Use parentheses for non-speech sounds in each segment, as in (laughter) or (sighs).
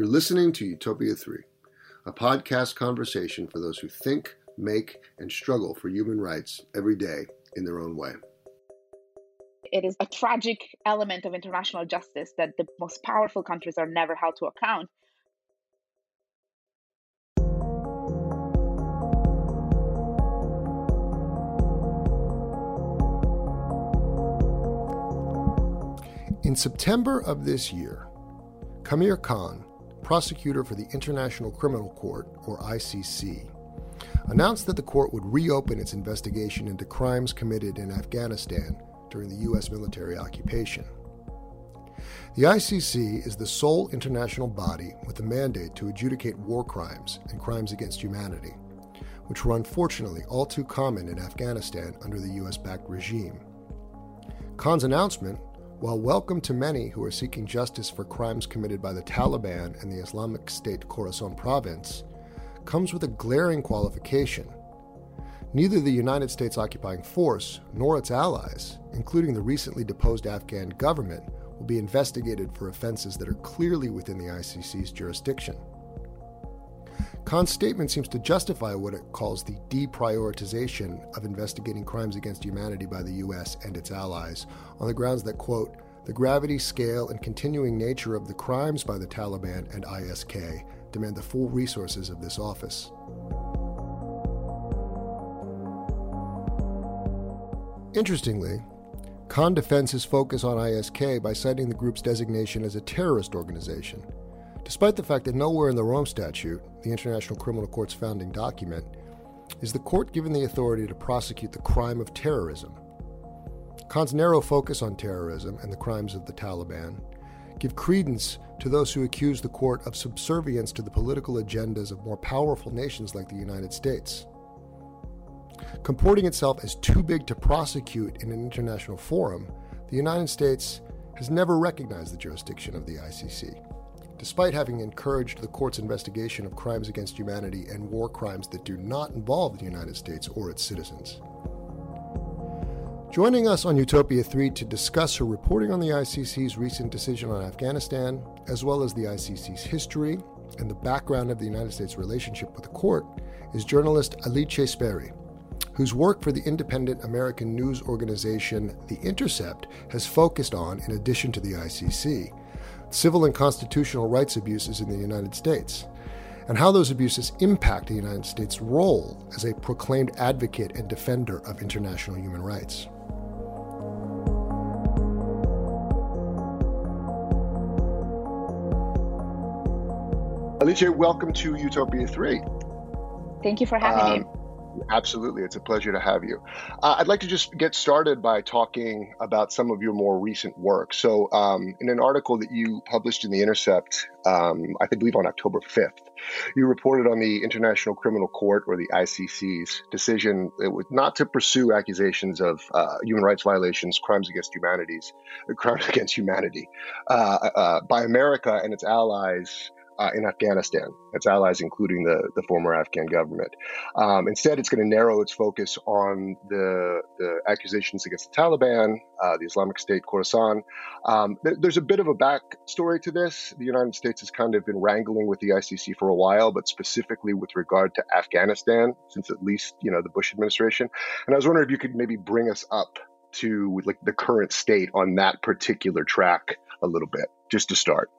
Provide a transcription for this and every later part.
You're listening to Utopia 3, a podcast conversation for those who think, make, and struggle for human rights every day in their own way. It is a tragic element of international justice that the most powerful countries are never held to account. In September of this year, Karim Khan, prosecutor for the International Criminal Court, or ICC, announced that the court would reopen its investigation into crimes committed in Afghanistan during the U.S. military occupation. The ICC is the sole international body with a mandate to adjudicate war crimes and crimes against humanity, which were unfortunately all too common in Afghanistan under the U.S. backed regime. Khan's announcement while welcome to many who are seeking justice for crimes committed by the Taliban and the Islamic State Khorasan province, comes with a glaring qualification. Neither the United States occupying force nor its allies, including the recently deposed Afghan government, will be investigated for offenses that are clearly within the ICC's jurisdiction. Khan's statement seems to justify what it calls the deprioritization of investigating crimes against humanity by the U.S. and its allies on the grounds that, quote, the gravity, scale, and continuing nature of the crimes by the Taliban and ISK demand the full resources of this office. Interestingly, Khan defends his focus on ISK by citing the group's designation as a terrorist organization Despite the fact that nowhere in the Rome Statute, the International Criminal Court's founding document, is the court given the authority to prosecute the crime of terrorism. Khan's narrow focus on terrorism and the crimes of the Taliban give credence to those who accuse the court of subservience to the political agendas of more powerful nations like the United States. Comporting itself as too big to prosecute in an international forum, the United States has never recognized the jurisdiction of the ICC despite having encouraged the court's investigation of crimes against humanity and war crimes that do not involve the United States or its citizens. Joining us on Utopia 3 to discuss her reporting on the ICC's recent decision on Afghanistan, as well as the ICC's history and the background of the United States' relationship with the court, is journalist Alice Speri, whose work for the independent American news organization The Intercept has focused on, in addition to the ICC, civil and constitutional rights abuses in the United States, and how those abuses impact the United States' role as a proclaimed advocate and defender of international human rights. Alice, welcome to Utopia 3. Thank you for having um, me. Absolutely. It's a pleasure to have you. Uh, I'd like to just get started by talking about some of your more recent work. So, um, in an article that you published in The Intercept, um, I believe on October 5th, you reported on the International Criminal Court, or the ICC's, decision not to pursue accusations of uh, human rights violations, crimes against humanities, crimes (laughs) against humanity uh, uh, by America and its allies uh, in Afghanistan, its allies, including the, the former Afghan government. Um, instead, it's going to narrow its focus on the, the accusations against the Taliban, uh, the Islamic State, Khorasan. Um, th- there's a bit of a backstory to this. The United States has kind of been wrangling with the ICC for a while, but specifically with regard to Afghanistan, since at least you know the Bush administration. And I was wondering if you could maybe bring us up to like the current state on that particular track a little bit, just to start.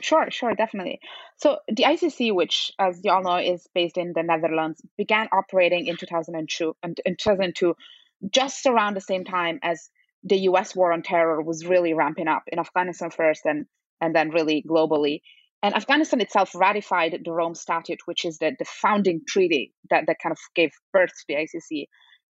Sure, sure, definitely. So the ICC, which, as you all know, is based in the Netherlands, began operating in 2002, in 2002 just around the same time as the U.S. war on terror was really ramping up in Afghanistan first, and and then really globally. And Afghanistan itself ratified the Rome Statute, which is the, the founding treaty that, that kind of gave birth to the ICC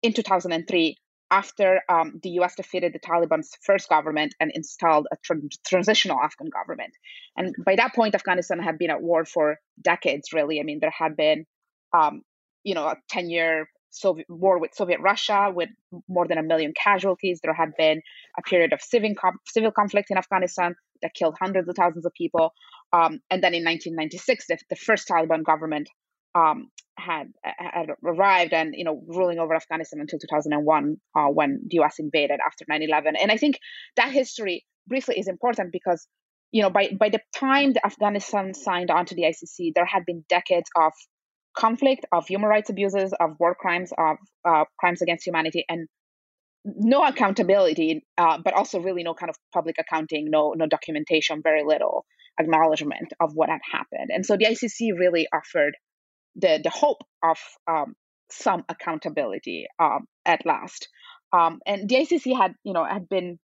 in 2003 after um, the US defeated the Taliban's first government and installed a tr- transitional Afghan government. And by that point, Afghanistan had been at war for decades, really. I mean, there had been, um, you know, a 10 year Soviet war with Soviet Russia with more than a million casualties. There had been a period of civil, com- civil conflict in Afghanistan that killed hundreds of thousands of people. Um, and then in 1996, the, the first Taliban government um, had had arrived and you know ruling over Afghanistan until 2001 uh, when the US invaded after 9/11 and I think that history briefly is important because you know, by by the time the Afghanistan signed on to the ICC, there had been decades of conflict, of human rights abuses, of war crimes, of uh, crimes against humanity, and no accountability, uh, but also really no kind of public accounting, no no documentation, very little acknowledgement of what had happened. And so the ICC really offered the the hope of um, some accountability um, at last. Um, and the ICC had you know had been,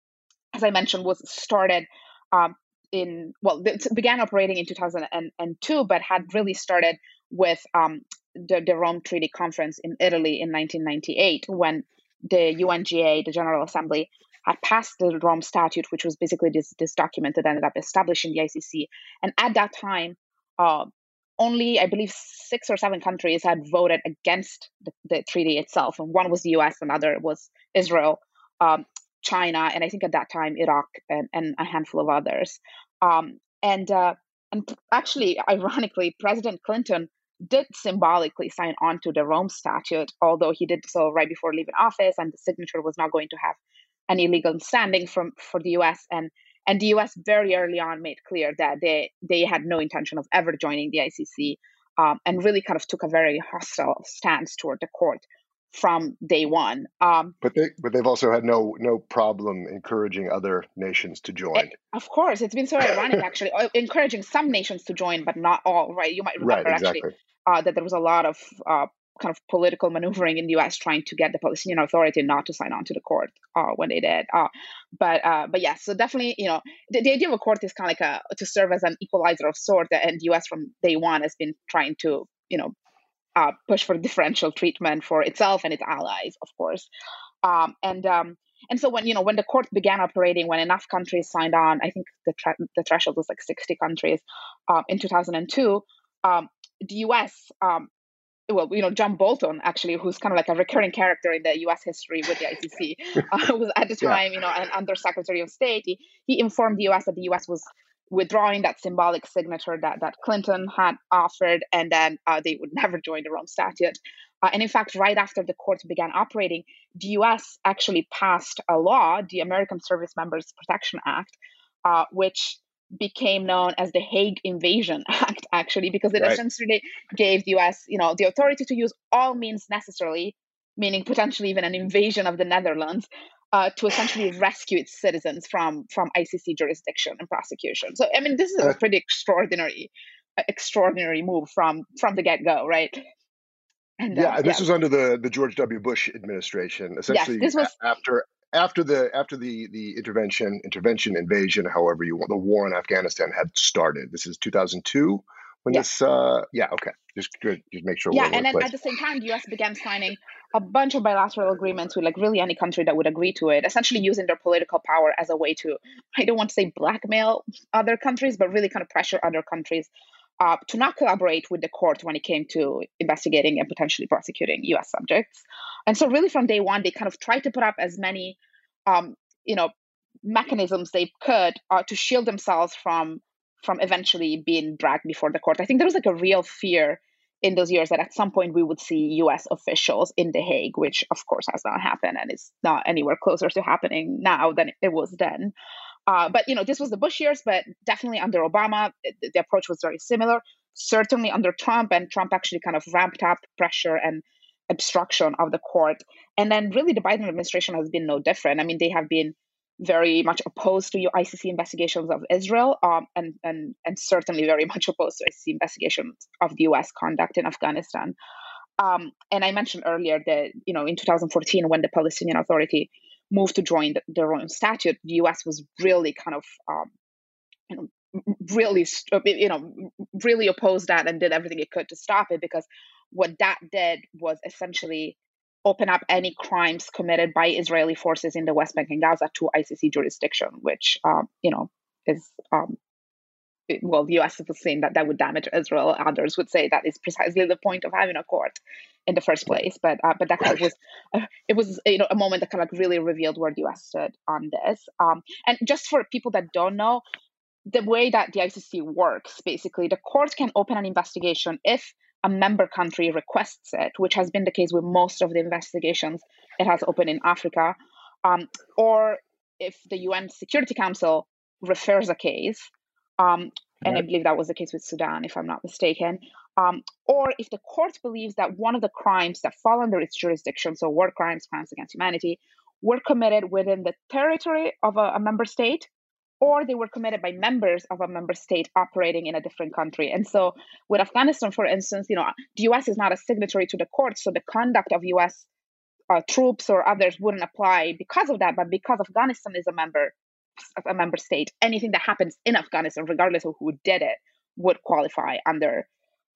as I mentioned, was started um, in well it began operating in 2002, but had really started with um, the, the Rome Treaty Conference in Italy in 1998 when the UNGA, the General Assembly, had passed the Rome Statute, which was basically this, this document that ended up establishing the ICC. And at that time, uh, only, I believe, six or seven countries had voted against the, the treaty itself. And one was the US, another was Israel, um, China, and I think at that time, Iraq, and, and a handful of others. Um, and, uh, and actually, ironically, President Clinton did symbolically sign on to the Rome Statute, although he did so right before leaving office, and the signature was not going to have any legal standing from for the U.S. and and the U.S. very early on made clear that they they had no intention of ever joining the ICC, um, and really kind of took a very hostile stance toward the court from day one. Um, but they but they've also had no no problem encouraging other nations to join. It, of course, it's been so ironic actually, uh, encouraging some nations to join, but not all. Right? You might remember right, exactly. actually uh, that there was a lot of uh, kind of political maneuvering in the U.S. trying to get the Palestinian Authority not to sign on to the court uh, when they did. Uh, but uh, but yes, yeah, so definitely, you know, the, the, idea of a court is kind of like a to serve as an equalizer of sort, and the U.S. from day one has been trying to, you know, uh, push for differential treatment for itself and its allies, of course. Um, and um, and so when you know when the court began operating, when enough countries signed on, I think the tra- the threshold was like 60 countries uh, in 2002. Um, the U.S. Well, you know, John Bolton, actually, who's kind of like a recurring character in the U.S. history with the ICC, (laughs) uh, was at the time, yeah. you know, an Undersecretary of State. He, he informed the U.S. that the U.S. was withdrawing that symbolic signature that, that Clinton had offered, and then uh, they would (laughs) never join the Rome Statute. Uh, and in fact, right after the court began operating, the US actually passed a law, the American Service Members Protection Act, uh, which became known as the Hague Invasion (laughs) Act, actually, because it right. essentially gave the US, you know, the authority to use all means necessarily, meaning potentially even an invasion of the Netherlands, uh, to essentially (sighs) rescue its citizens from from ICC jurisdiction and prosecution. So I mean, this is a pretty extraordinary, uh, extraordinary move from from the get go, right? And, uh, yeah, this yeah. was under the the George W. Bush administration. Essentially, yes, this was after after the after the the intervention intervention invasion, however you want, the war in Afghanistan had started. This is 2002 when yes. this. Uh, yeah, okay, just. Just make sure. Yeah, and then at the same time, the U.S. began signing a bunch of bilateral agreements with like really any country that would agree to it, essentially using their political power as a way to, I don't want to say blackmail other countries, but really kind of pressure other countries uh, to not collaborate with the court when it came to investigating and potentially prosecuting U.S. subjects. And so, really, from day one, they kind of tried to put up as many, um, you know, mechanisms they could uh, to shield themselves from from eventually being dragged before the court. I think there was like a real fear in those years that at some point we would see US officials in The Hague, which of course has not happened and is not anywhere closer to happening now than it was then. Uh, but you know, this was the Bush years, but definitely under Obama, the, the approach was very similar. Certainly under Trump, and Trump actually kind of ramped up pressure and obstruction of the court. And then really the Biden administration has been no different. I mean, they have been very much opposed to your ICC investigations of Israel, um, and and and certainly very (laughs) much opposed to ICC investigations of the U.S. conduct in Afghanistan. Um, and I mentioned earlier that you know in 2014 when the Palestinian Authority moved to join the, the Rome Statute, the U.S. was really kind of um, you know really you know really opposed that and did everything it could to stop it because what that did was essentially open up any crimes committed by Israeli forces in the West Bank and Gaza to ICC jurisdiction, which um, you know is um, well, the U.S. was saying that that would damage Israel. Others would say that is precisely the point of having a court in the first place. But uh, but that kind of was uh, it was you know a moment that kind of like really revealed where the U.S. stood on this. Um, and just for people that don't know, the way that the ICC works, basically, the court can open an investigation if a member country requests it, which has been the case with most of the investigations it has opened in Africa, um, or if the UN Security Council refers a case, Um, and I believe that was the case with Sudan, if I'm not mistaken. Um, or if the court believes that one of the crimes that fall under its jurisdiction, so war crimes, crimes against humanity, were committed within the territory of a, a member state, or they were committed by members of a member state operating in a different country. And so, with Afghanistan, for instance, you know, the U.S. is not a signatory to the court, so the conduct of U.S. Uh, troops or others wouldn't apply because of that. But because Afghanistan is a member of a member state, anything that happens in Afghanistan, regardless of who did it, would qualify under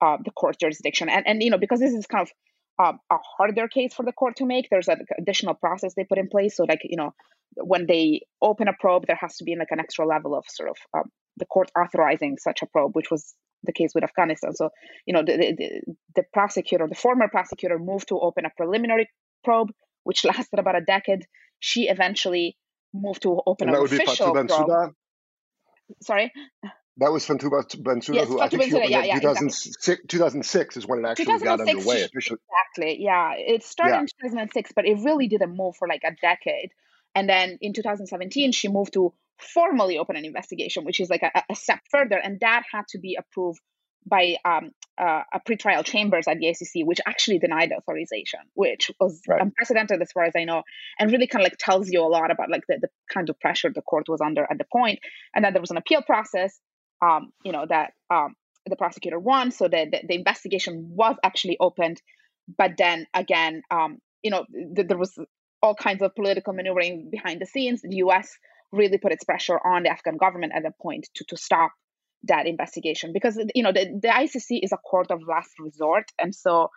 uh, the court jurisdiction. And and you know because this is kind of um, a harder case for the court to make, there's an additional process they put in place. So like you know when they open a probe, there has to be like an extra level of sort of um, the court authorizing such a probe, which was the case with Afghanistan. So you know the, the the prosecutor, the former prosecutor, moved to open a preliminary probe, which (laughs) lasted about a decade. She eventually moved to open and an official probe. Sorry. That was Fatou Bensouda, yes, who I think she Bensouda, yeah, in yeah, 2006, exactly. 2006 is when it actually got underway officially. Exactly, yeah. It started yeah. in 2006, but it really didn't move for like a decade. And then in 2017, she moved to formally open an investigation, which is like a, a step further. And that had to be approved by um, uh, a pretrial chambers at the ICC, which actually denied authorization, which was right. unprecedented as far as I know, and really kind of like tells you a lot about like the, the kind of pressure the court was under at the point. And then there was an appeal process um, you know, that um, the prosecutor won, so the, the, the investigation was actually opened. But then again, um, you know, th- there was all kinds of political maneuvering behind the scenes. The U.S. really put its pressure on the Afghan government at that point to to stop that investigation because you know the, the ICC is a court of last resort, and so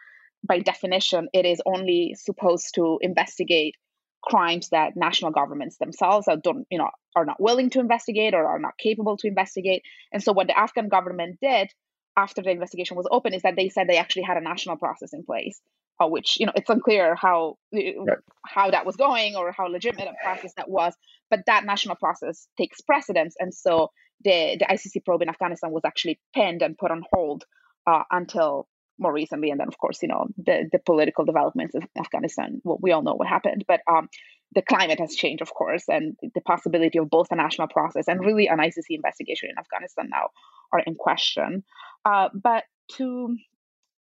by definition, it is only supposed to investigate crimes that national governments themselves are don't you know are not willing to investigate or are not capable to investigate. And so what the afghan government did after the investigation was open is that they said they actually had a national process in place uh, which you know it's unclear how uh, right. how that was going or how legitimate a process that was. But that national process takes precedence. And so the the icc probe in afghanistan was actually pinned and put on hold uh, until more recently, and then of course, you know, the the political developments of Afghanistan. Well, we all know what happened, but um, the climate has changed, of course, and the possibility of both a national process and really an ICC investigation in Afghanistan now are in question. Uh, but to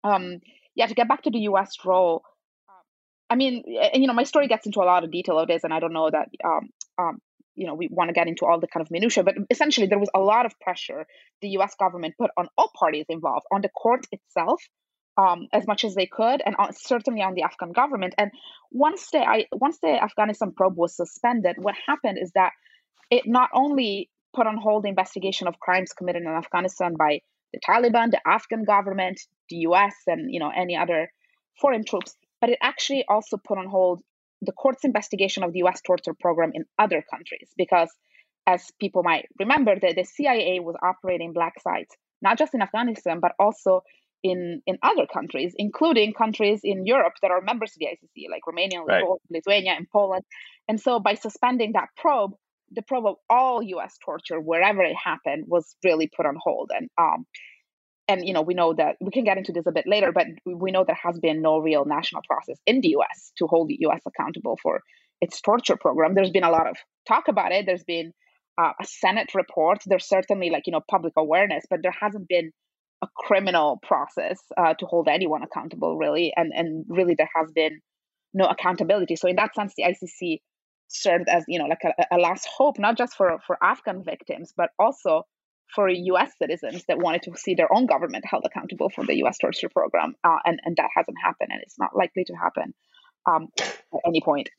um, yeah, to get back to the U.S. role, uh, I mean, and, you know, my story gets into a lot of detail of this, and I don't know that um, um, you know we want to get into all the kind of minutia but essentially there was a lot of pressure the us government put on all parties involved on the court itself um, as much as they could and on, certainly on the afghan government. And once the I, once the afghanistan probe was suspended what happened is that it not only put on hold the investigation of crimes committed in afghanistan by the taliban the afghan government the us and you know any other foreign troops but it actually also put on hold the court's investigation of the US torture program in other countries because as people might remember the, the CIA was operating black sites not just in Afghanistan but also in in other countries including countries in Europe that are members of the ICC like Romania right. Lithuania and Poland and so by suspending that probe the probe of all US torture wherever it happened was really put on hold and um and you know we know that we can get into this a bit later but we know there has been no real national process in the us to hold the us accountable for its torture program. There's been a lot of talk about it. There's been uh, a senate report. There's certainly like you know public awareness but there hasn't been a criminal process uh, to hold anyone accountable really. And and really there has been no accountability. So in that sense the icc served as you know like a, a last hope not just for for afghan victims but also for US citizens that wanted to see their own government held accountable for the US torture program. Uh, and, and that hasn't happened, and it's not likely to happen um, at any point.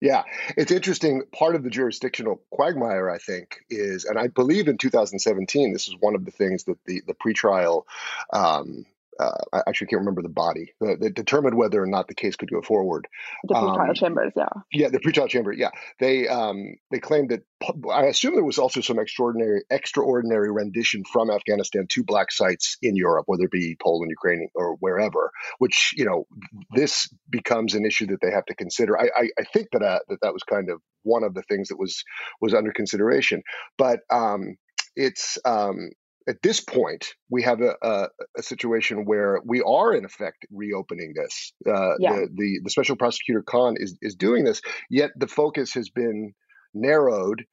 Yeah, it's interesting. Part of the jurisdictional quagmire, I think, is, and I believe in 2017, this is one of the things that the the pretrial um, uh, I actually can't remember the body that, that, determined whether or not the case could go forward. The pretrial um, chambers, yeah. Yeah, the pretrial chamber, yeah. They um, they claimed that I assume there was also some extraordinary extraordinary rendition from Afghanistan to black sites in Europe, whether it be Poland, Ukraine, or wherever. Which you know, this becomes an issue that they have to consider. I I, I think that uh, that that was kind of one of the things that was was under consideration, but. Um, it's um, at this point, we have a, a, a, situation where we are, in effect, reopening this. Uh, yeah. the, the, the special prosecutor Khan is is doing this, yet the focus has been narrowed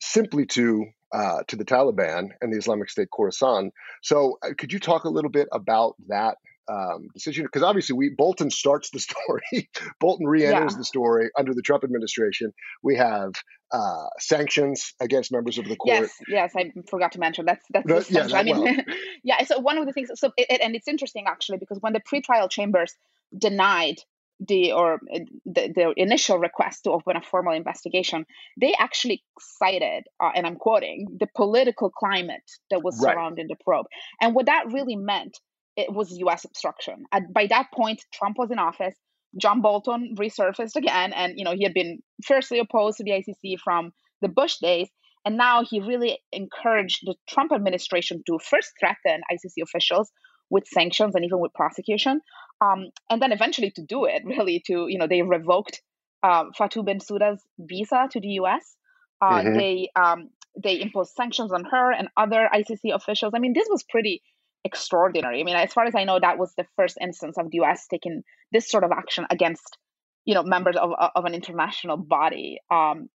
simply to uh, to the Taliban and the Islamic State Khorasan. So, uh, could you talk a little bit about that um, decision? Because obviously, we Bolton starts the (laughs) story. Bolton re-enters yeah. the story under the Trump administration. We have uh, sanctions against members of the court. Yes, yes, I forgot to mention that's that's no, yeah, I mean, well. (laughs) yeah. So one of the things, so it, and it's interesting actually because when the pretrial chambers denied the or the, the initial request to open a formal investigation, they actually cited, uh, and I'm quoting, the political climate that was right. surrounding the probe, and what that really meant it was U.S. obstruction. At, by that point, Trump was in office. John Bolton resurfaced again, and you know he had been fiercely opposed to the ICC from the Bush days, and now he really encouraged the Trump administration to first threaten ICC officials with sanctions and even with prosecution, um, and then eventually to do it (laughs) really to you know they revoked uh, Fatou Bensouda's visa to the U.S. Uh, mm-hmm. They um, they imposed sanctions on her and other ICC officials. I mean, this was pretty extraordinary. I mean, as far as I know, that was the first instance of the U.S. taking this sort of action against, you know, members of of an international body, um,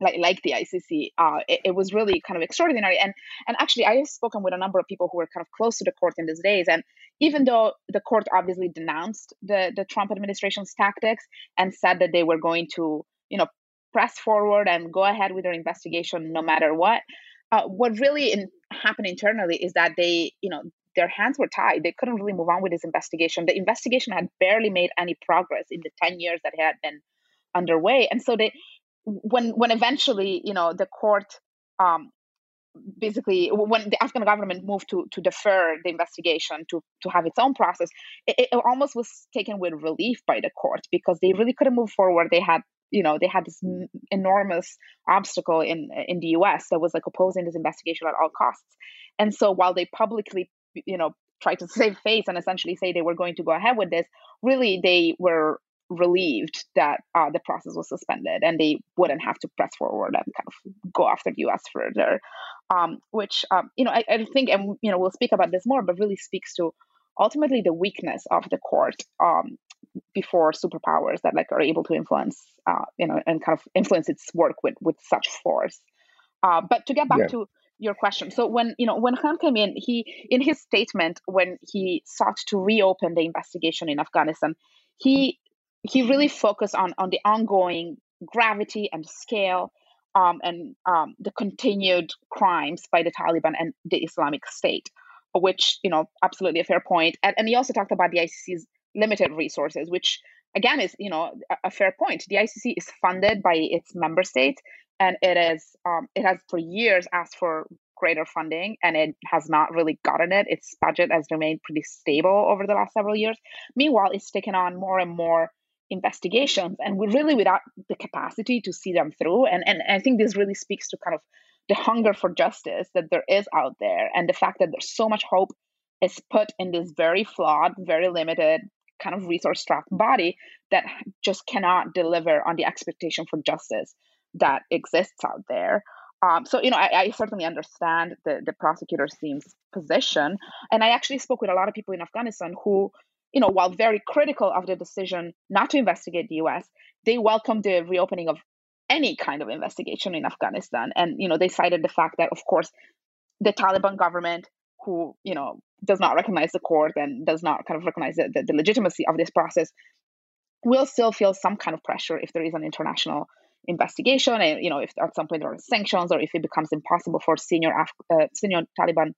like like the ICC. Uh, it, it, was really kind of extraordinary. And and actually, I have spoken with a number of people who were kind of close to the court in these days. And even though the court obviously denounced the the Trump administration's tactics and said that they were going to, you know, press forward and go ahead with their investigation no matter what. Uh, what really in, happened internally is that they, you know, their hands were tied. They couldn't really move on with this investigation. The investigation had barely made any progress in the 10 years that it had been underway. And so they when when eventually, you know, the court um, basically when the Afghan government moved to to defer the investigation to to have its own process, it, it almost was taken with relief by the court because they really couldn't move forward. They had you know they had this enormous obstacle in in the US that was like opposing this investigation at all costs. And so while they publicly you know try to (laughs) save face and essentially say they were going to go ahead with this really they were relieved that uh, the process was suspended and they wouldn't have to press forward and kind of go after the us further um, which um, you know I, I, think and you know we'll speak about this more but really speaks to ultimately the weakness of the court um, before superpowers that like are able to influence uh, you know and kind of influence its work with with such force uh, but to get back yeah. to your question. So when you know when Khan came in, he in his statement when he sought to reopen the investigation in Afghanistan, he he really focused on on the ongoing gravity and scale um, and um, the continued crimes by the Taliban and the Islamic State, which you know absolutely a fair. And, and he also talked about the ICC's limited resources, which again is you know a, fair point. The ICC is funded by its member states and it is um, it has for years asked for greater funding and it has not really gotten it its budget has remained pretty stable over the last several years meanwhile it's taken on more and more investigations and we're really without the capacity to see them through and, and i think this really speaks to kind of the hunger for justice that there is out there and the fact that there's so much hope is put in this very flawed very limited kind of resource strapped body that just cannot deliver on the expectation for justice that exists out there. Um, so, you know, I, I, certainly understand the, the prosecutor team's position. And I actually spoke with a lot of people in Afghanistan who, you know, while very critical of the decision not to investigate the US, they welcomed the reopening of any kind of investigation in Afghanistan. And, you know, they cited the fact that, of course, the Taliban government, who, you know, does not recognize the court and does not kind of recognize the, the, the legitimacy of this process, will still feel some kind of pressure if there is an international investigation and you know if at some point there are sanctions or if it becomes impossible for senior Af- uh, senior Taliban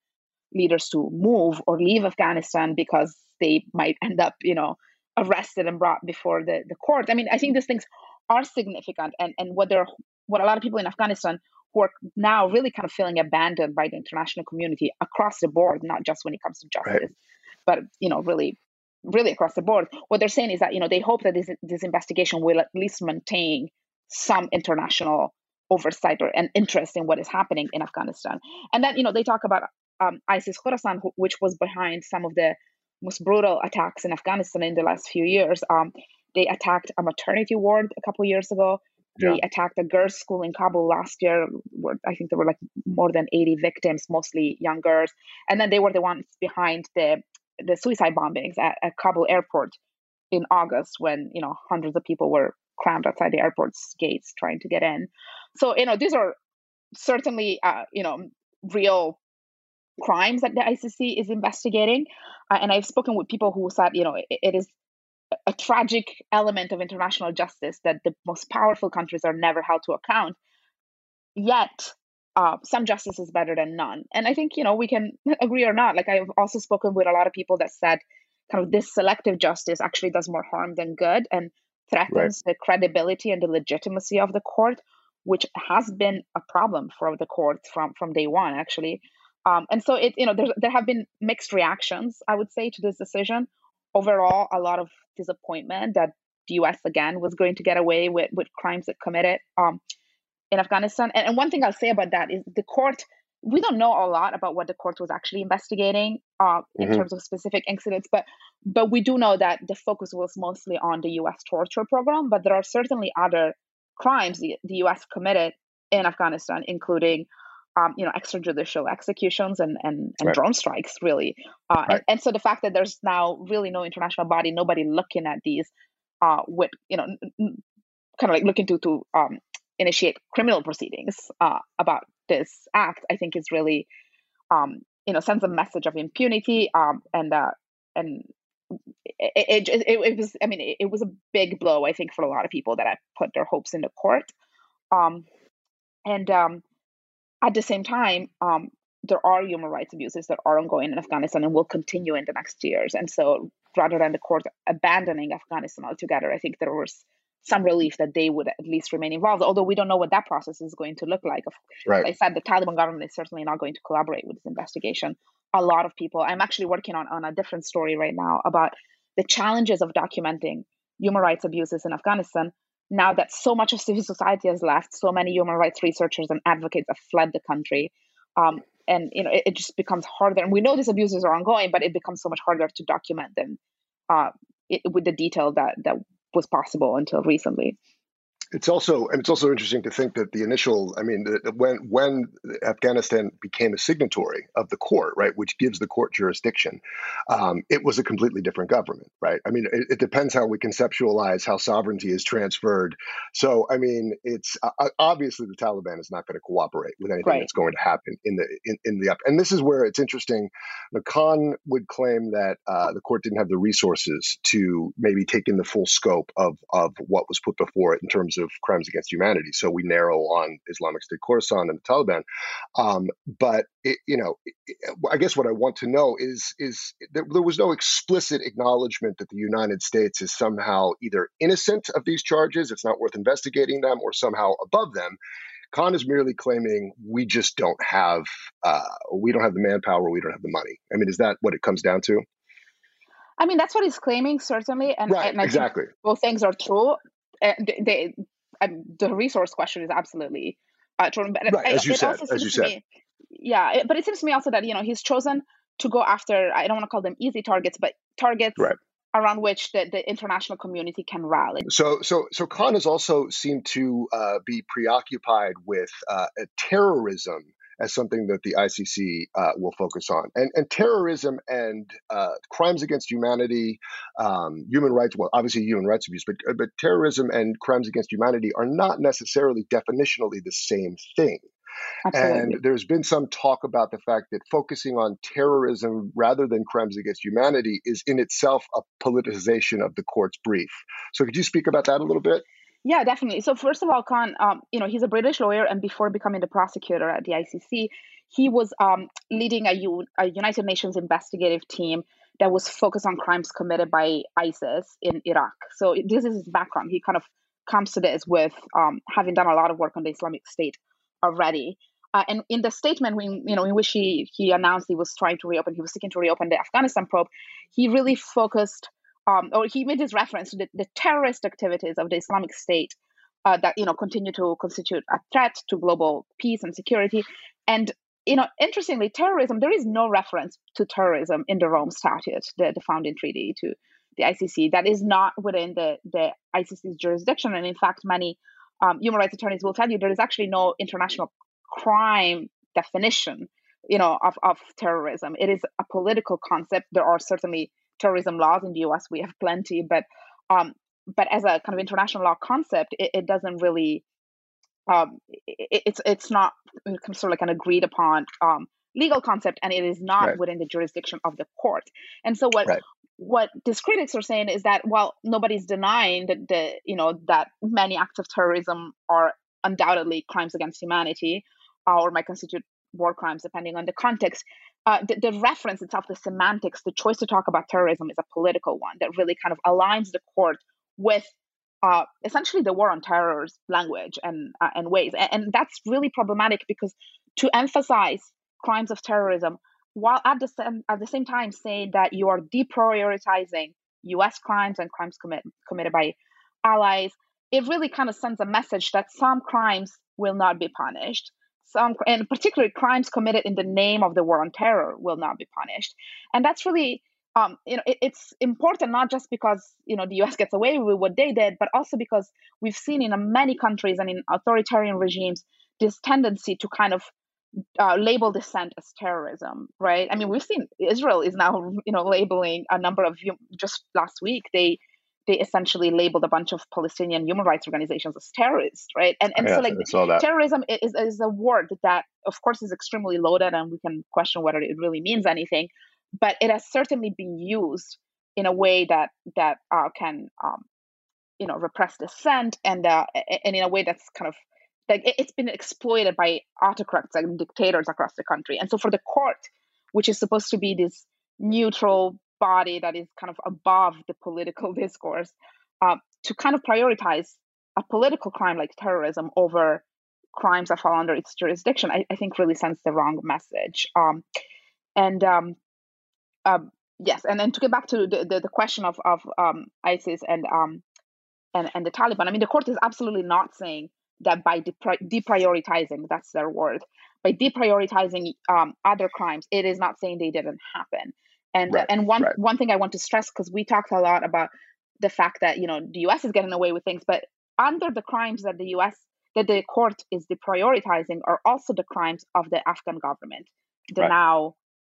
leaders to move or leave Afghanistan because they might end up you know arrested and brought before the, the court. I mean, I think these things are significant and, and what they're what a lot of people in Afghanistan who are now really kind of feeling abandoned by the international community across the board, not just when it comes to justice, right. but you know, really really across the board. What they're saying is that, you know, they hope that this this investigation will at least maintain some international oversight or an interest in what is happening in Afghanistan. And then, you know, they talk about um, ISIS Khorasan, which was behind some of the most brutal attacks in Afghanistan in the last few years. Um, they attacked a maternity ward a couple years ago. They yeah. attacked a girls' school in Kabul last year. Where I think there were like more than 80 victims, mostly young girls. And then they were the ones behind the the suicide bombings at, at Kabul airport in August, when you know hundreds of people were crammed outside the airport's gates trying to get in. So, you know, these are certainly, uh, you know, real crimes that the ICC is investigating. Uh, and I've spoken with people who said, you know, it, it is a tragic element of international justice that the most powerful countries are never held to account. Yet, uh, some justice is better than none. And I think, you know, we can (laughs) agree or not. Like, I've also spoken with a lot of people that said kind of this selective justice actually does more harm than good and threatens right. the credibility and the legitimacy of the court, which has been a problem for the court from, from day one, actually. Um, and so it, you know, there, there have been mixed reactions, I would say, to this decision. Overall, a lot of disappointment that the U.S. again was going to get away with with crimes it committed um, in Afghanistan. And, and, one thing I'll say about that is the court. We don't know a lot about what the court was actually investigating uh, in mm-hmm. terms of specific incidents, but but we do know that the focus was mostly on the U.S. torture program. But there are certainly other crimes the, the U.S. committed in Afghanistan, including um, you know, extrajudicial executions and and, and right. drone strikes, really. Uh, right. and, and, so the fact that there's now really no international body, nobody looking at these, uh, with you know, n- kind of like looking to to um, initiate criminal proceedings uh, about this act, I think is really, um, you know, sends a message of impunity um, and uh, and it, it, it, it, was i mean it, it, was a big blow i think for a lot of people that had put their hopes in the court um, and um, at the same time, um, there are human rights abuses that are ongoing in Afghanistan and will continue in the next years. And so, rather than the court abandoning Afghanistan altogether, I think there was some relief that they would at least remain involved. Although we don't know what that process is going to look like. Right. Like I said, the Taliban government is certainly not going to collaborate with this investigation. A lot of people. I'm actually working on on a different story right now about the challenges of documenting human rights abuses in Afghanistan now that so much of civil society has left, so many human rights researchers and advocates have fled the country. Um, and you know, it, it, just becomes harder. And we know these abuses are ongoing, but it becomes so much harder to document them uh, it, with the detail that that was possible until recently it's also and it's also interesting to think that the initial i mean the, when when afghanistan became a signatory of the court right which gives the court jurisdiction um, it was a completely different government right? I mean it, it, depends how we conceptualize how sovereignty is transferred. So i mean it's uh, obviously the taliban is not going to cooperate with anything right. that's going to happen in the in, in the up and this is where it's interesting. The Khan would claim that uh, the court didn't have the resources to maybe take in the full scope of of what was put before it in terms of crimes against humanity. So we narrow on Islamic State Khorasan and the Taliban. Um, but it, you know, it, I guess what I want to know is is there, there was no explicit acknowledgement that the United States is somehow either innocent of these charges, it's not worth investigating them, or somehow above them. Khan is merely claiming we just don't have uh, we don't have the manpower, we don't have the money. I mean, is that what it comes down to? I mean, that's what he's claiming, certainly, and, right, and exactly. both things are true. Uh, they, um, the resource question is absolutely uh, true. But right, as you said, as you said. Me, yeah, it, but it seems to me also that you know he's chosen to go after I don't want to call them easy targets, but targets right. around which the, the international community can rally. So, so, so Khan has also seemed to uh, be preoccupied with uh, terrorism as something that the ICC uh, will focus on. And, and terrorism and uh, crimes against humanity, um, human rights, well, obviously human rights abuse, but, uh, but terrorism and crimes against humanity are not necessarily definitionally the same thing. Absolutely. And there's been some talk about the fact that focusing on terrorism rather than crimes against humanity is in itself a politicization of the court's brief. So, could you speak about that a little bit? Yeah, definitely. So first of all, Khan, um, you know, he's a British lawyer, and before becoming the prosecutor at the ICC, he was um, leading a, U- a United Nations investigative team that was focused on crimes committed by ISIS in Iraq. So this is his background. He kind of comes to this with um, having done a lot of work on the Islamic State already. Uh, and in the statement, you know, in which he he announced he was trying to reopen, he was seeking to reopen the Afghanistan probe. He really focused um, or he made this reference to the, the terrorist activities of the Islamic State uh, that you know continue to constitute a threat to global peace and security. And you know, interestingly, terrorism there is no reference to terrorism in the Rome Statute, the, the founding treaty to the ICC. That is not within the the ICC's jurisdiction. And in fact, many um, human rights attorneys will tell you there is actually no international crime definition, you know, of, of terrorism. It is a political concept. There are certainly terrorism laws in the US. We have plenty, but um, but as a kind of international law concept, it, it doesn't really um, it, it's it's not sort of like an agreed upon um, legal concept, and it is not right. within the jurisdiction of the court. And so what right. what these critics are saying is that while nobody's denying that the you know that many acts of terrorism are undoubtedly crimes against humanity, uh, or might constitute war crimes depending on the context. Uh, the, the, reference itself, the semantics, the choice to talk about terrorism is a political one that really kind of aligns the court with uh, essentially the war on terror's language and uh, and ways, and, and, that's really problematic because to emphasize crimes of terrorism while at the same at the same time saying that you are deprioritizing U.S. crimes and crimes commit, committed by allies, it really kind of sends a message that some crimes will not be punished some and particularly crimes committed in the name of the war on terror will not be punished. And that's really um, you know it, it's important not just because you know the us gets away with what they did but also because we've seen in many countries and in authoritarian regimes this tendency to kind of uh, label dissent as terrorism right? I mean we've seen israel is now you know labeling a number of you just last week they they essentially labeled a bunch of Palestinian human rights organizations as terrorists, right? And and yeah, so like terrorism is, is a word that of course is extremely loaded and we can question whether it really means anything, but it has certainly been used in a way that that uh, can um, you know repress dissent and uh, and in a way that's kind of like it's been exploited by autocrats and dictators across the country. And so for the court, which is supposed to be this neutral body that is kind of above the political (laughs) discourse uh, to kind of prioritize a political crime like terrorism over crimes that fall under its jurisdiction, I, I think really sends the wrong message. Um, and um, uh, yes, and then to get back to the, the, the question of, of um, ISIS and, um, and, and the Taliban, I mean, the court is absolutely not saying that by deprioritizing, that's their word, by deprioritizing um, other crimes, it is not saying they didn't happen. And right, and one right. one thing I want to stress because we talked a lot about the fact that you know the U.S. is getting away with things, but under the crimes that the U.S. that the court is deprioritizing are also the crimes of the Afghan government, the right. now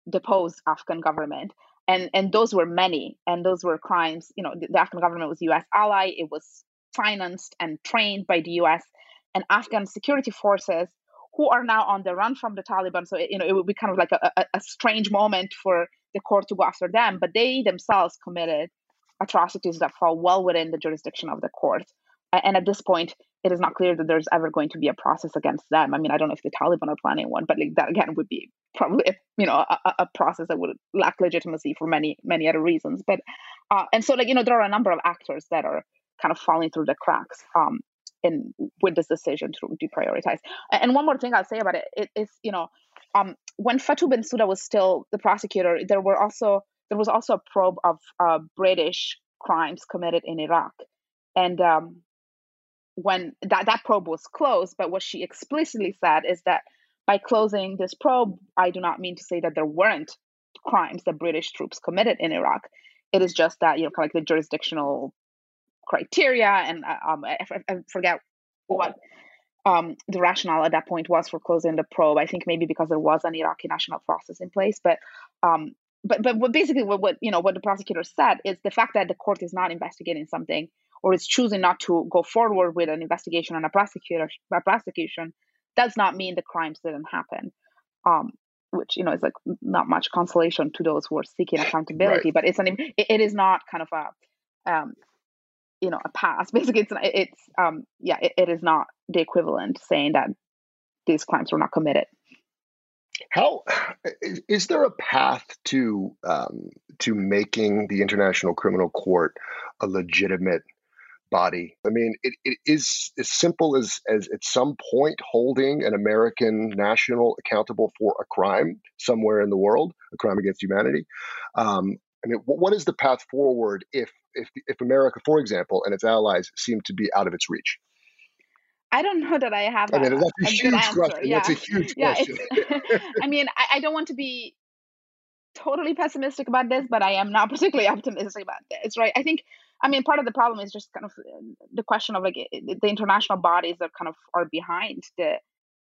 deposed Afghan government, and and those were many, and those were crimes. You know, the, the Afghan government was U.S. ally. It was financed and trained by the U.S. and Afghan security forces who are now on the run from the Taliban. So you know, it would be kind of like a, a, a strange moment for the court to go after them, but they themselves committed atrocities that fall well within the jurisdiction of the court. And at this point, it is not clear that there's ever going to be a process against them. I mean, I don't know if the Taliban are planning one, but like that again would be probably you know a, a process that would lack legitimacy for many many other reasons. But uh, and so like you know there are a number of actors that are kind of falling through the cracks um, in with this decision to deprioritize. And one more thing I'll say about it, it is you know um, when Fatou Bensouda was still the prosecutor, there were also there was also a probe of uh, British crimes committed in Iraq, and um, when that that probe was closed, but what she explicitly said is that by closing this probe, I do not mean to say that there weren't crimes that British troops committed in Iraq. It is just that you know, kind of like the jurisdictional criteria, and uh, um, I, I forget what um, the rationale at that point was for closing the probe. I think maybe because there was an Iraqi national process in place, but um, but but what basically what, what you know what the prosecutor said is the fact that the court is not investigating something or is choosing not to go forward with an investigation and a prosecutor a prosecution does not mean the crimes didn't happen. Um, which you know is like not much consolation to those who are seeking accountability, right. but it's an it, it is not kind of a um, you know a pass (laughs) basically it's it's um yeah it, it is not the equivalent saying that these crimes were not committed. How is there a path to um, to making the international criminal court a legitimate body? I mean it, it is as simple as as at some point holding an american national accountable for a crime somewhere in the world a crime against humanity. Um, I mean, what is the path forward if if if America, for example, and its allies seem to be out of its reach? I don't know that I have. I mean, that's a, a huge question. Yeah. That's a huge yeah, question. (laughs) I mean, I, I don't want to be totally pessimistic about this, but I am not (laughs) particularly optimistic about this, right? I think, I mean, part of the problem is just kind of uh, the question of like the international bodies that kind of are behind the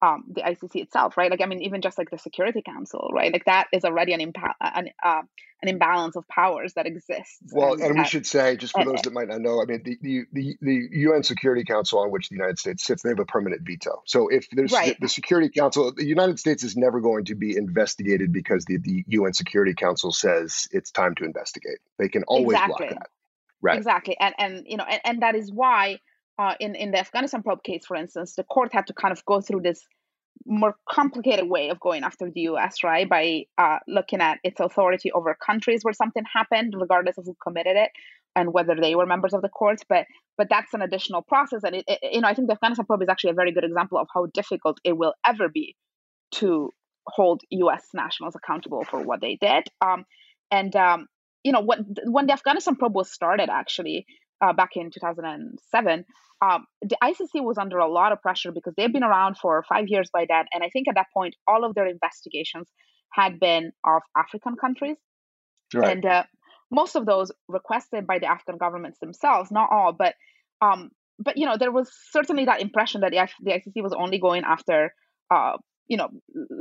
um, the ICC itself, right? Like, I mean, even just like the Security Council, right? Like that is already an impa- an, uh, an imbalance of powers that exists. Well, and, and we should say, just for those that might not know, I mean, the, the, the the UN Security Council on which the United States sits, they have a permanent veto. So if there's right. the, the, Security Council, the United States is never going to be investigated because the, the UN Security Council says it's time to investigate. They can always exactly. block that. Right. Exactly, and and you know, and, and that is why uh, in in the Afghanistan probe case, for instance, the court had to kind of go through this more complicated way of going after the U.S. right by uh, looking at its authority over countries where something happened, regardless of who committed it and whether they were members of the courts. But but that's an additional process, and it, it, you know I think the Afghanistan probe is actually a very good example of how difficult it will ever be to hold U.S. nationals accountable for what they did. Um, and um, you know when when the Afghanistan probe was started, actually uh, back in 2007, um, the ICC was under a lot of pressure because they've been around for five years by then. And I think at that point, all of their investigations had been of African countries. Right. And uh, most of those requested by the African governments themselves, not all, but um, but you know there was certainly that impression that the, the ICC was only going after uh, you know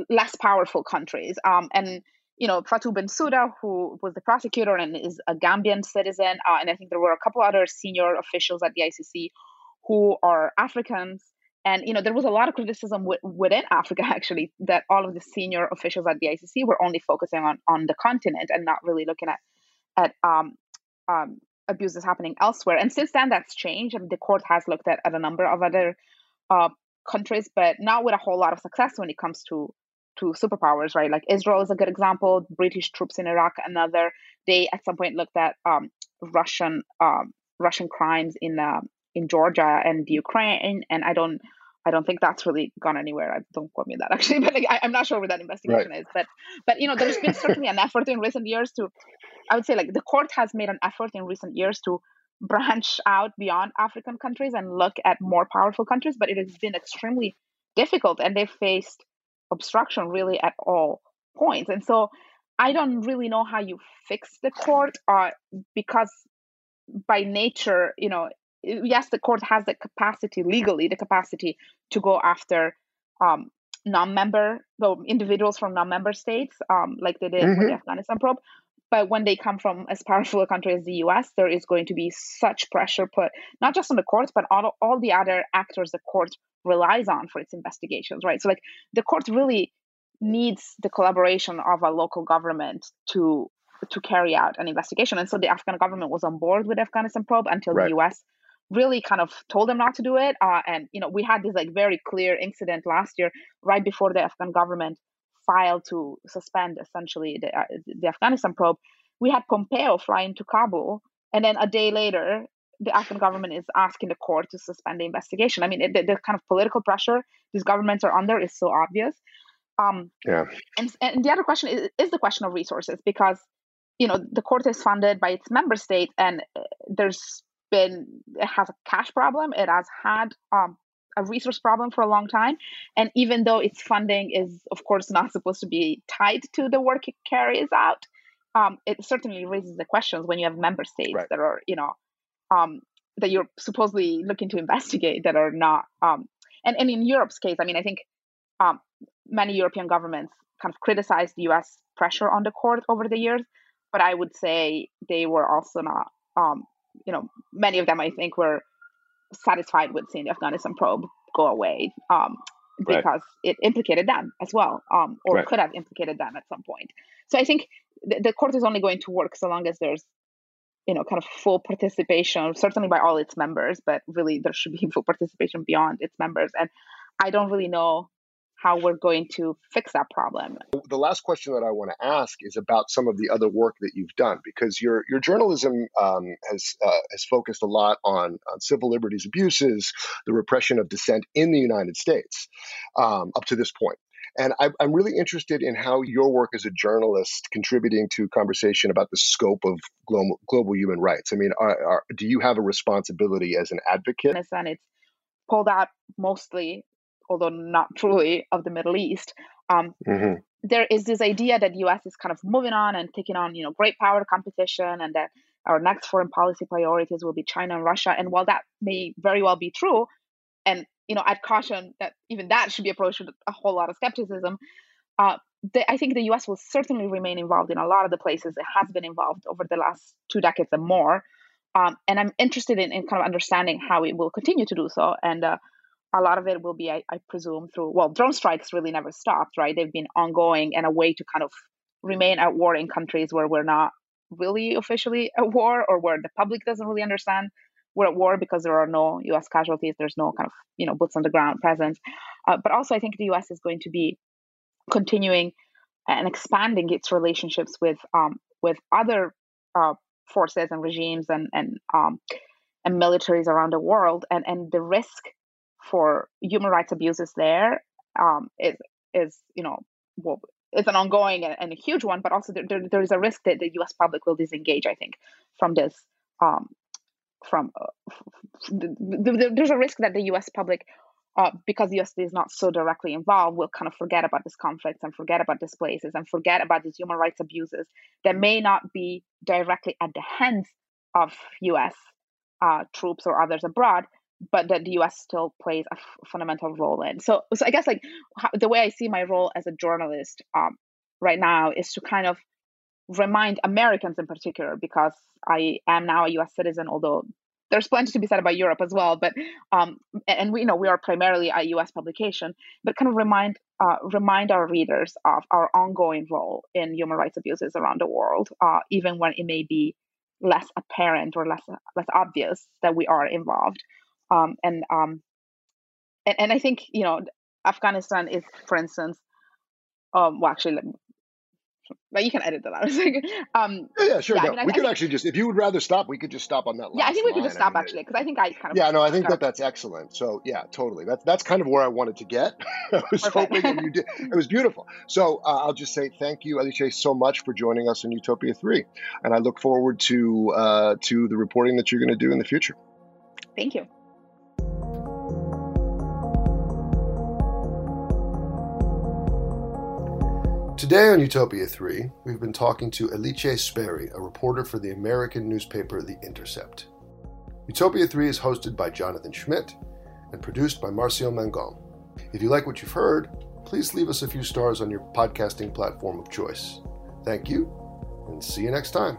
less powerful countries. Um, and you know, Fatou Bensouda, who was the prosecutor and is a Gambian citizen, uh, and I think there were a couple other senior officials at the ICC who are Africans. And you know, there was a lot of criticism w- within Africa (laughs) actually that all of the senior officials at the ICC were only focusing on on the continent and not really looking at at um, um, abuses happening elsewhere. And since then, that's changed, and the court has looked at, at a number of other uh, countries, but not with a whole lot of success when it comes to to superpowers, right? Like Israel is a good example. British troops in Iraq, another. They at some point looked at um, Russian um, Russian crimes in uh, in Georgia and the Ukraine, and I don't I don't think that's really gone anywhere. I don't quote me that (laughs) actually, but like, I, am not sure where that investigation right. is. But but you know, there's been certainly an effort in recent years to, I would say like the court has made an effort in recent years to branch out beyond African countries and look at more powerful countries, but it has been extremely difficult, and they faced obstruction really at all points. And so I don't really know how you fix the court, uh, because by nature, you know, yes, the court has the capacity legally, the capacity to go after um, non-member, well, individuals from non-member states, um, like they did mm-hmm. with the. Afghanistan probe. But when they come from as powerful a country as the U.S., there is going to be such pressure put not just on the courts, but on all the other actors the court relies on for its investigations, right? So, like, the court really needs the collaboration of a local government to to carry out an investigation. And so the Afghan government was on board with Afghanistan probe until right. the U.S really kind of told them not to do it. Uh, and you know, we had this like very clear incident last year, right before the Afghan government filed to suspend essentially the, uh, the Afghanistan probe. We had Pompeo fly into Kabul, and then a day later, the Afghan government is asking the court to suspend the investigation. I mean, it, the, the, kind of political pressure these governments are under is so obvious. Um, yeah. And, and the other question is, is the question of resources because you know the court is funded by its member state and uh, there's been it has a cash problem. It has had um, a resource problem for a long time, and even though its funding is of course not supposed to be tied to the work it carries out, um, it certainly raises the questions when you have member states right. that are you know um, that you're supposedly looking to investigate that are not. Um, and and in Europe's case, I mean, I think um, many European governments kind of criticized the U.S. pressure on the court over the years, but I would say they were also not um, you know, many of them I think were satisfied with seeing the Afghanistan probe go away um, because right. it implicated them as well, um, or right. could have implicated them at some point. So I think the, the court is only going to work so long as there's you know kind of full participation certainly by all its members but really there should be (laughs) full participation beyond its members and i don't really know how we're going to fix that problem. The last question that I want to ask is about some of the other work that you've done, because your your journalism um, has uh, has focused a lot on, on civil liberties abuses, the repression of dissent in the United States, um, up to this point. And I, am really interested in how your work as a journalist contributing to conversation about the scope of global, global human rights. I mean, are, are, do you have a responsibility as an advocate? And it's pulled out mostly although not truly, of the Middle East. Um, mm-hmm. there is this idea that the U.S. is kind of moving on and taking on, you know, great power competition, and that our next foreign policy priorities will be China and Russia. And while that may very well be true, and you know, I'd caution that even that should be approached with a whole lot of skepticism. Uh, the, I think the U.S. will certainly remain involved in a lot of the places it has been involved over the last two decades and more. Um, and I'm interested in, in kind of understanding how it will continue to do so. And uh, a lot of it will be, I, I, presume, through well, drone strikes really never stopped, right? They've been ongoing and a way to kind of remain at war in countries where we're not really officially at war or where the public doesn't really understand we're at war because there are no U.S. casualties. There's no kind of you know boots on the ground presence. Uh, but also, I think the U.S. is going to be continuing and expanding its relationships with um, with other uh, forces and regimes and and um, and militaries around the world, and and the risk for human rights abuses there um, is is you know well, it's an ongoing and, and, a huge one, but also there, there, there is a risk that the U.S. public will disengage. I think from this um, from uh, there's a risk that the U.S. public, uh, because the U.S. is not so directly involved, will kind of forget about these conflicts and forget about these places and forget about these human rights abuses that may not be directly at the hands of U.S. Uh, troops or others abroad, but that the U.S. still plays a f- fundamental role in. So, so I guess like how, the way I see my role as a journalist um, right now is to kind of remind Americans in particular, because I am now a U.S. citizen, although there's plenty to be said about Europe as well. But um, and we you know we are primarily a U.S. publication, but kind of remind uh, remind our readers of our ongoing role in human rights abuses around the world, uh, even when it may be less apparent or less less obvious that we are involved. Um, and um, and, and I think you know Afghanistan is, for instance, um, well, actually, but you can edit that out. (laughs) um, yeah, yeah, sure. Yeah, no, I mean, we I, could I actually just, if you would rather stop, we could just stop on that. yeah, I think we could just stop mean, actually, because I think I kind of. Yeah, no, I think that that's excellent. So yeah, totally. That's that's kind of where I wanted to get. (laughs) I was Perfect. hoping, you did. It was beautiful. So uh, I'll just say thank you, Alicia, so much for joining us in Utopia Three, and I look forward to uh, to the reporting that you're going to do in the future. Thank you. Today on Utopia 3, we've been talking to Alice Speri, a reporter for the American newspaper The Intercept. Utopia 3 is hosted by Jonathan Schmidt and produced by Marcio Mangon. If you like what you've heard, please leave us a few stars on your podcasting platform of choice. Thank you, and see you next time.